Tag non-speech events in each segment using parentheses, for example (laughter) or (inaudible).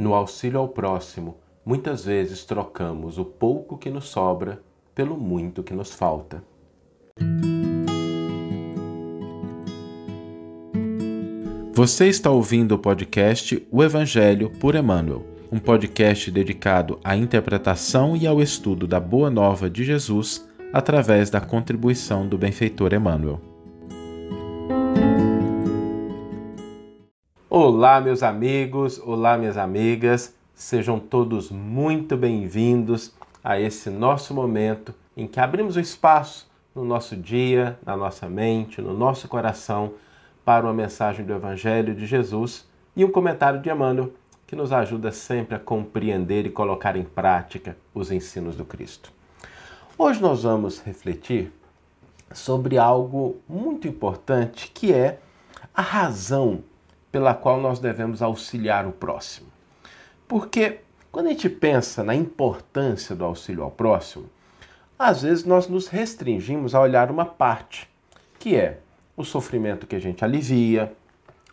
No auxílio ao próximo, muitas vezes trocamos o pouco que nos sobra pelo muito que nos falta. Você está ouvindo o podcast O Evangelho por Emmanuel, um podcast dedicado à interpretação e ao estudo da Boa Nova de Jesus através da contribuição do benfeitor Emmanuel. Olá, meus amigos, olá, minhas amigas, sejam todos muito bem-vindos a esse nosso momento em que abrimos o espaço no nosso dia, na nossa mente, no nosso coração para uma mensagem do Evangelho de Jesus e um comentário de Emmanuel que nos ajuda sempre a compreender e colocar em prática os ensinos do Cristo. Hoje nós vamos refletir sobre algo muito importante que é a razão pela qual nós devemos auxiliar o próximo. Porque quando a gente pensa na importância do auxílio ao próximo, às vezes nós nos restringimos a olhar uma parte, que é o sofrimento que a gente alivia,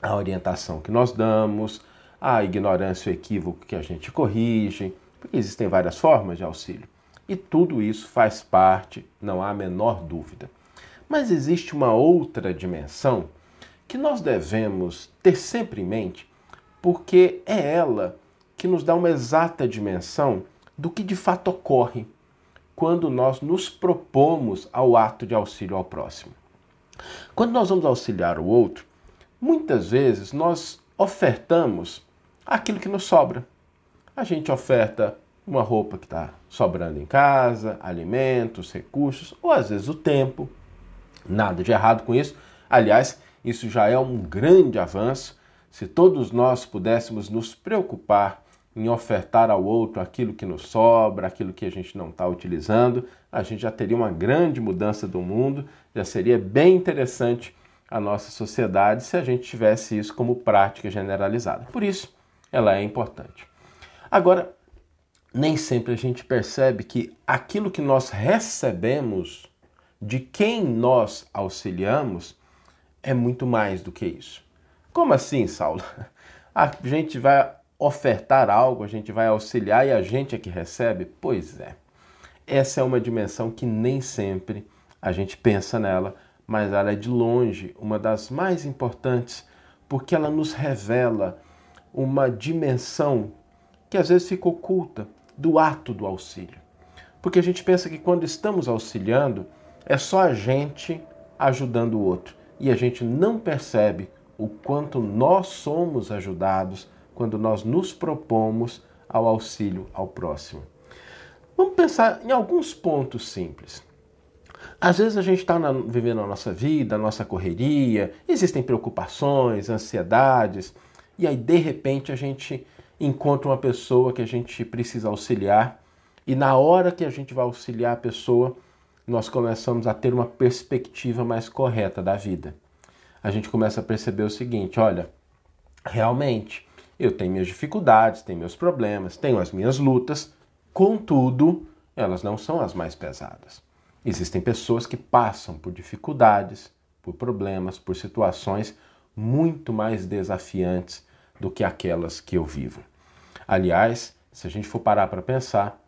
a orientação que nós damos, a ignorância e o equívoco que a gente corrige, porque existem várias formas de auxílio. E tudo isso faz parte, não há a menor dúvida. Mas existe uma outra dimensão que nós devemos ter sempre em mente, porque é ela que nos dá uma exata dimensão do que de fato ocorre quando nós nos propomos ao ato de auxílio ao próximo. Quando nós vamos auxiliar o outro, muitas vezes nós ofertamos aquilo que nos sobra. A gente oferta uma roupa que está sobrando em casa, alimentos, recursos, ou às vezes o tempo. Nada de errado com isso. Aliás, isso já é um grande avanço. Se todos nós pudéssemos nos preocupar em ofertar ao outro aquilo que nos sobra, aquilo que a gente não está utilizando, a gente já teria uma grande mudança do mundo, já seria bem interessante a nossa sociedade se a gente tivesse isso como prática generalizada. Por isso, ela é importante. Agora, nem sempre a gente percebe que aquilo que nós recebemos de quem nós auxiliamos é muito mais do que isso. Como assim, Saulo? (laughs) A gente vai ofertar algo, a gente vai auxiliar e a gente é que recebe? Pois é. Essa é uma dimensão que nem sempre a gente pensa nela, mas ela é de longe uma das mais importantes, porque ela nos revela uma dimensão que às vezes fica oculta do ato do auxílio. Porque a gente pensa que quando estamos auxiliando, é só a gente ajudando o outro e a gente não percebe o quanto nós somos ajudados quando nós nos propomos ao auxílio ao próximo. Vamos pensar em alguns pontos simples. Às vezes a gente está vivendo a nossa vida, a nossa correria, existem preocupações, ansiedades, e aí de repente a gente encontra uma pessoa que a gente precisa auxiliar, e na hora que a gente vai auxiliar a pessoa, nós começamos a ter uma perspectiva mais correta da vida. A gente começa a perceber o seguinte: olha, realmente eu tenho minhas dificuldades, tenho meus problemas, tenho as minhas lutas, contudo, elas não são as mais pesadas. Existem pessoas que passam por dificuldades, por problemas, por situações muito mais desafiantes do que aquelas que eu vivo. Aliás, se a gente for parar para pensar,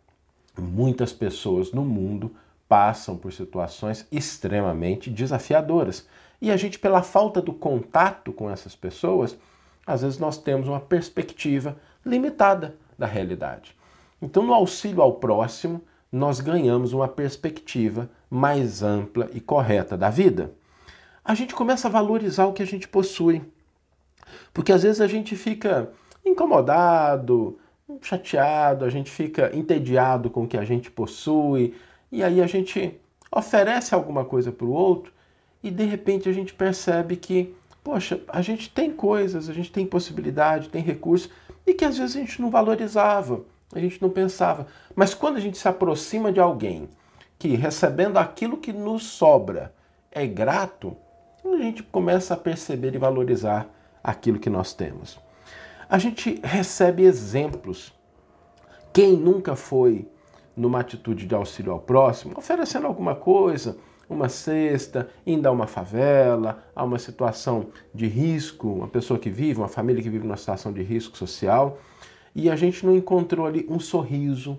muitas pessoas no mundo passam por situações extremamente desafiadoras. E a gente, pela falta do contato com essas pessoas, às vezes nós temos uma perspectiva limitada da realidade. Então, no auxílio ao próximo, nós ganhamos uma perspectiva mais ampla e correta da vida. A gente começa a valorizar o que a gente possui. Porque às vezes a gente fica incomodado, chateado, a gente fica entediado com o que a gente possui, e aí a gente oferece alguma coisa para o outro e de repente a gente percebe que, poxa, a gente tem coisas, a gente tem possibilidade, tem recursos e que às vezes a gente não valorizava, a gente não pensava. Mas quando a gente se aproxima de alguém que recebendo aquilo que nos sobra é grato, a gente começa a perceber e valorizar aquilo que nós temos. A gente recebe exemplos. Quem nunca foi numa atitude de auxílio ao próximo, oferecendo alguma coisa, uma cesta, indo a uma favela, a uma situação de risco, uma pessoa que vive, uma família que vive numa situação de risco social. e a gente não encontrou ali um sorriso,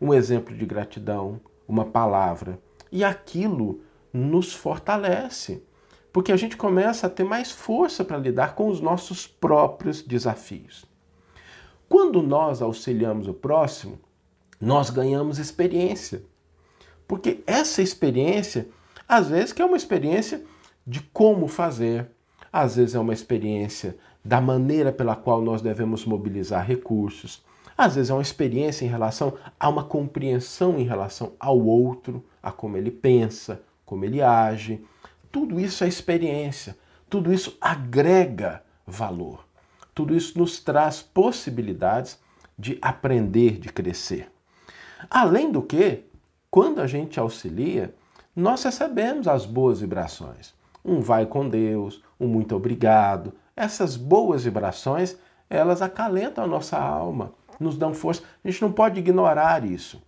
um exemplo de gratidão, uma palavra. E aquilo nos fortalece, porque a gente começa a ter mais força para lidar com os nossos próprios desafios. Quando nós auxiliamos o próximo, nós ganhamos experiência. Porque essa experiência, às vezes, que é uma experiência de como fazer, às vezes é uma experiência da maneira pela qual nós devemos mobilizar recursos, às vezes é uma experiência em relação a uma compreensão em relação ao outro, a como ele pensa, como ele age. Tudo isso é experiência, tudo isso agrega valor. Tudo isso nos traz possibilidades de aprender, de crescer. Além do que, quando a gente auxilia, nós recebemos as boas vibrações. Um vai com Deus, um muito obrigado. Essas boas vibrações, elas acalentam a nossa alma, nos dão força. A gente não pode ignorar isso.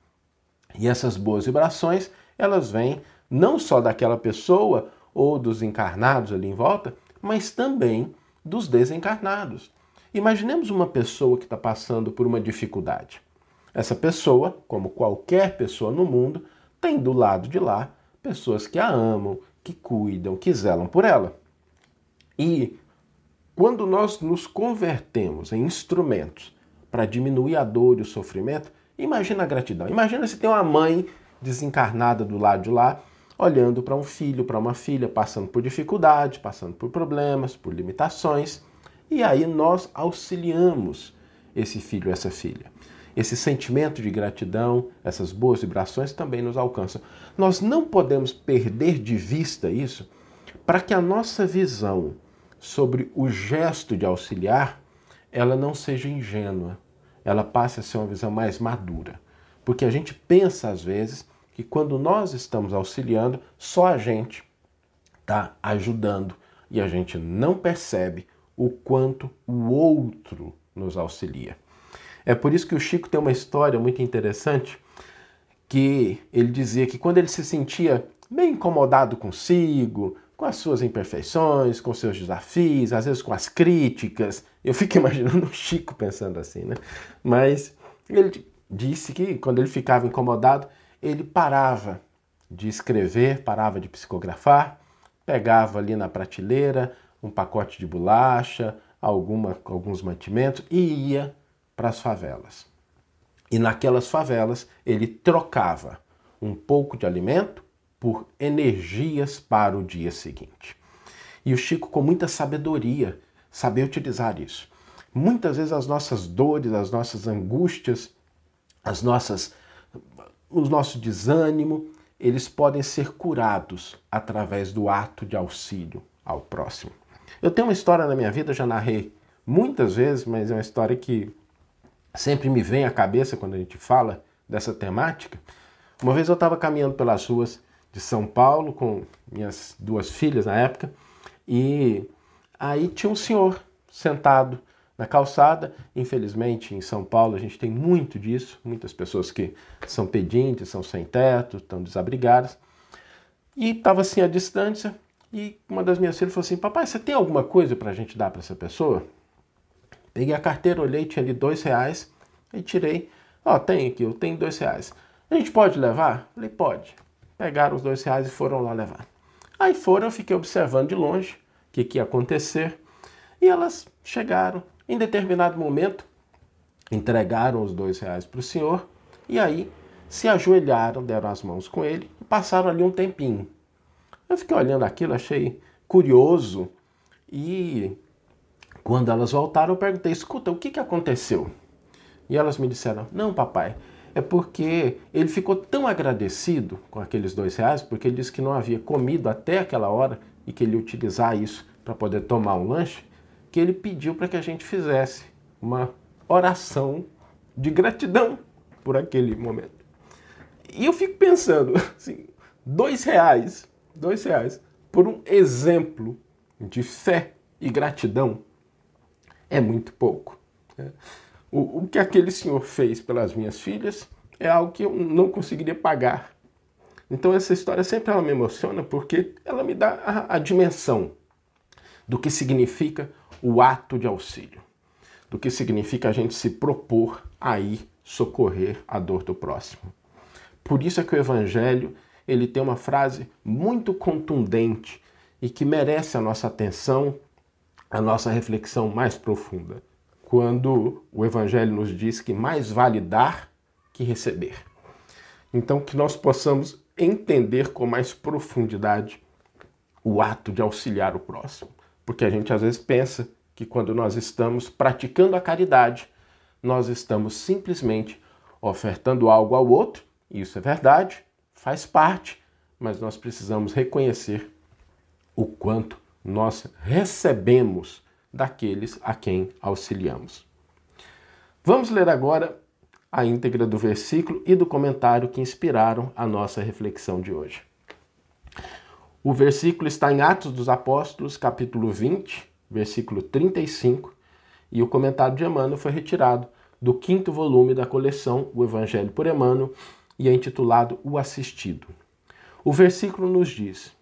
E essas boas vibrações, elas vêm não só daquela pessoa ou dos encarnados ali em volta, mas também dos desencarnados. Imaginemos uma pessoa que está passando por uma dificuldade. Essa pessoa, como qualquer pessoa no mundo, tem do lado de lá pessoas que a amam, que cuidam, que zelam por ela. E quando nós nos convertemos em instrumentos para diminuir a dor e o sofrimento, imagina a gratidão. Imagina se tem uma mãe desencarnada do lado de lá, olhando para um filho, para uma filha, passando por dificuldade, passando por problemas, por limitações. E aí nós auxiliamos esse filho, essa filha. Esse sentimento de gratidão, essas boas vibrações também nos alcançam. Nós não podemos perder de vista isso para que a nossa visão sobre o gesto de auxiliar ela não seja ingênua, ela passe a ser uma visão mais madura. Porque a gente pensa às vezes que quando nós estamos auxiliando, só a gente está ajudando e a gente não percebe o quanto o outro nos auxilia. É por isso que o Chico tem uma história muito interessante que ele dizia que quando ele se sentia bem incomodado consigo, com as suas imperfeições, com seus desafios, às vezes com as críticas, eu fico (laughs) imaginando o Chico pensando assim, né? Mas ele disse que quando ele ficava incomodado, ele parava de escrever, parava de psicografar, pegava ali na prateleira um pacote de bolacha, alguma, alguns mantimentos e ia para as favelas. E naquelas favelas ele trocava um pouco de alimento por energias para o dia seguinte. E o Chico, com muita sabedoria, sabia utilizar isso. Muitas vezes as nossas dores, as nossas angústias, as nossas, o nosso desânimo, eles podem ser curados através do ato de auxílio ao próximo. Eu tenho uma história na minha vida, já narrei muitas vezes, mas é uma história que sempre me vem à cabeça quando a gente fala dessa temática. Uma vez eu estava caminhando pelas ruas de São Paulo com minhas duas filhas na época e aí tinha um senhor sentado na calçada. Infelizmente, em São Paulo, a gente tem muito disso, muitas pessoas que são pedintes, são sem teto, estão desabrigadas. E estava assim à distância, e uma das minhas filhas falou assim: Papai, você tem alguma coisa para a gente dar para essa pessoa? Peguei a carteira, olhei, tinha ali dois reais, e tirei. Ó, oh, tem aqui, eu tenho dois reais. A gente pode levar? Falei, pode. Pegaram os dois reais e foram lá levar. Aí foram, eu fiquei observando de longe o que, que ia acontecer. E elas chegaram. Em determinado momento, entregaram os dois reais para o senhor e aí se ajoelharam, deram as mãos com ele e passaram ali um tempinho. Eu fiquei olhando aquilo, achei curioso e quando elas voltaram eu perguntei: escuta, o que, que aconteceu? E elas me disseram: não, papai, é porque ele ficou tão agradecido com aqueles dois reais, porque ele disse que não havia comido até aquela hora e que ele ia utilizar isso para poder tomar um lanche, que ele pediu para que a gente fizesse uma oração de gratidão por aquele momento. E eu fico pensando, (laughs) assim, dois reais dois reais por um exemplo de fé e gratidão é muito pouco. Né? O, o que aquele senhor fez pelas minhas filhas é algo que eu não conseguiria pagar. Então essa história sempre ela me emociona porque ela me dá a, a dimensão do que significa o ato de auxílio, do que significa a gente se propor a ir socorrer a dor do próximo. Por isso é que o Evangelho ele tem uma frase muito contundente e que merece a nossa atenção, a nossa reflexão mais profunda. Quando o Evangelho nos diz que mais vale dar que receber. Então, que nós possamos entender com mais profundidade o ato de auxiliar o próximo. Porque a gente às vezes pensa que quando nós estamos praticando a caridade, nós estamos simplesmente ofertando algo ao outro, e isso é verdade, faz parte, mas nós precisamos reconhecer o quanto nós recebemos daqueles a quem auxiliamos. Vamos ler agora a íntegra do versículo e do comentário que inspiraram a nossa reflexão de hoje. O versículo está em Atos dos Apóstolos, capítulo 20, versículo 35, e o comentário de Emmanuel foi retirado do quinto volume da coleção O Evangelho por Emmanuel e é intitulado O Assistido. O versículo nos diz: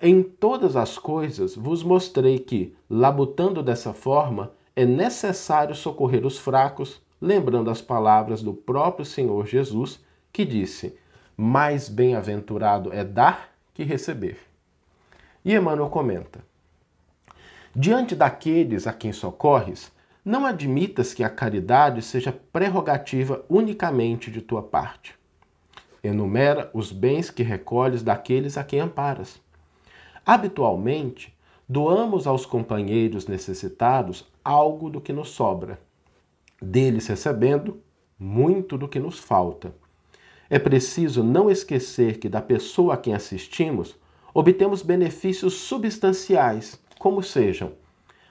Em todas as coisas vos mostrei que, labutando dessa forma, é necessário socorrer os fracos lembrando as palavras do próprio Senhor Jesus, que disse: Mais bem-aventurado é dar que receber. E Emmanuel comenta: Diante daqueles a quem socorres, não admitas que a caridade seja prerrogativa unicamente de tua parte. Enumera os bens que recolhes daqueles a quem amparas. Habitualmente, doamos aos companheiros necessitados algo do que nos sobra deles recebendo muito do que nos falta. É preciso não esquecer que da pessoa a quem assistimos obtemos benefícios substanciais, como sejam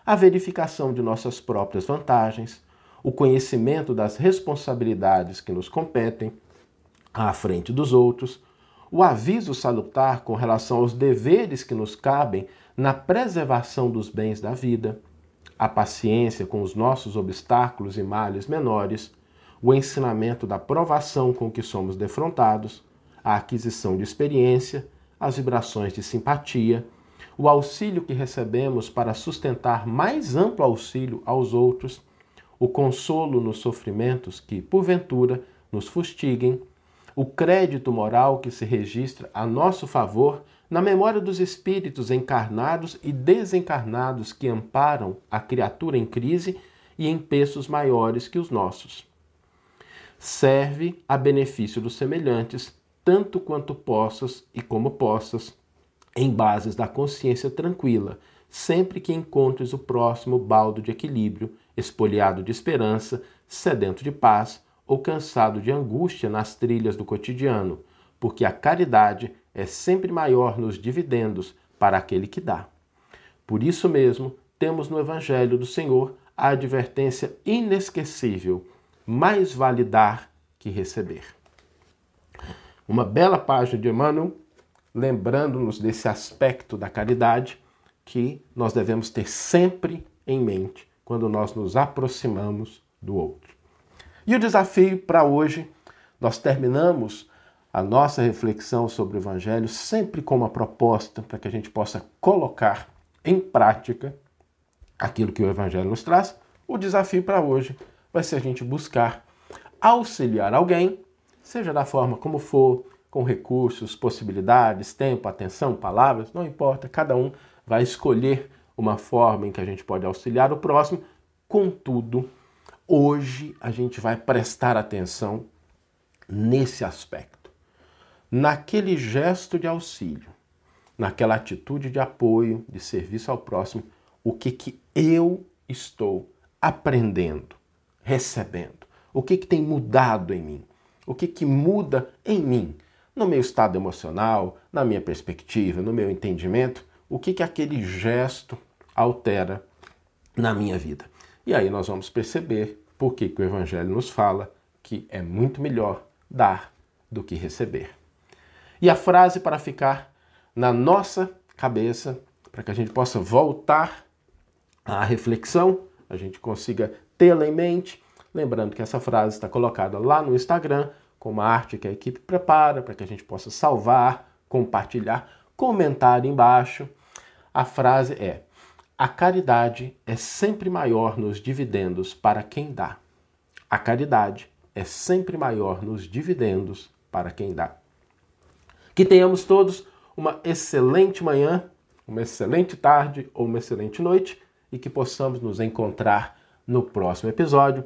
a verificação de nossas próprias vantagens, o conhecimento das responsabilidades que nos competem à frente dos outros, o aviso salutar com relação aos deveres que nos cabem na preservação dos bens da vida, a paciência com os nossos obstáculos e males menores, o ensinamento da provação com que somos defrontados, a aquisição de experiência, as vibrações de simpatia, o auxílio que recebemos para sustentar mais amplo auxílio aos outros, o consolo nos sofrimentos que, porventura, nos fustiguem, o crédito moral que se registra a nosso favor na memória dos espíritos encarnados e desencarnados que amparam a criatura em crise e em peços maiores que os nossos. Serve a benefício dos semelhantes, tanto quanto possas e como possas, em bases da consciência tranquila, sempre que encontres o próximo baldo de equilíbrio, espoliado de esperança, sedento de paz ou cansado de angústia nas trilhas do cotidiano, porque a caridade é sempre maior nos dividendos para aquele que dá. Por isso mesmo, temos no Evangelho do Senhor a advertência inesquecível: mais vale dar que receber. Uma bela página de Emmanuel, lembrando-nos desse aspecto da caridade que nós devemos ter sempre em mente quando nós nos aproximamos do outro. E o desafio para hoje, nós terminamos a nossa reflexão sobre o Evangelho sempre com uma proposta para que a gente possa colocar em prática aquilo que o Evangelho nos traz. O desafio para hoje vai ser a gente buscar auxiliar alguém, seja da forma como for, com recursos, possibilidades, tempo, atenção, palavras, não importa, cada um vai escolher uma forma em que a gente pode auxiliar o próximo. Contudo, hoje a gente vai prestar atenção nesse aspecto. Naquele gesto de auxílio, naquela atitude de apoio, de serviço ao próximo, o que, que eu estou aprendendo, recebendo, o que, que tem mudado em mim, o que, que muda em mim, no meu estado emocional, na minha perspectiva, no meu entendimento, o que, que aquele gesto altera na minha vida. E aí nós vamos perceber por que, o Evangelho nos fala que é muito melhor dar do que receber. E a frase para ficar na nossa cabeça, para que a gente possa voltar à reflexão, a gente consiga tê-la em mente. Lembrando que essa frase está colocada lá no Instagram, com uma arte que a equipe prepara, para que a gente possa salvar, compartilhar, comentar embaixo. A frase é: A caridade é sempre maior nos dividendos para quem dá. A caridade é sempre maior nos dividendos para quem dá. Que tenhamos todos uma excelente manhã, uma excelente tarde ou uma excelente noite e que possamos nos encontrar no próximo episódio.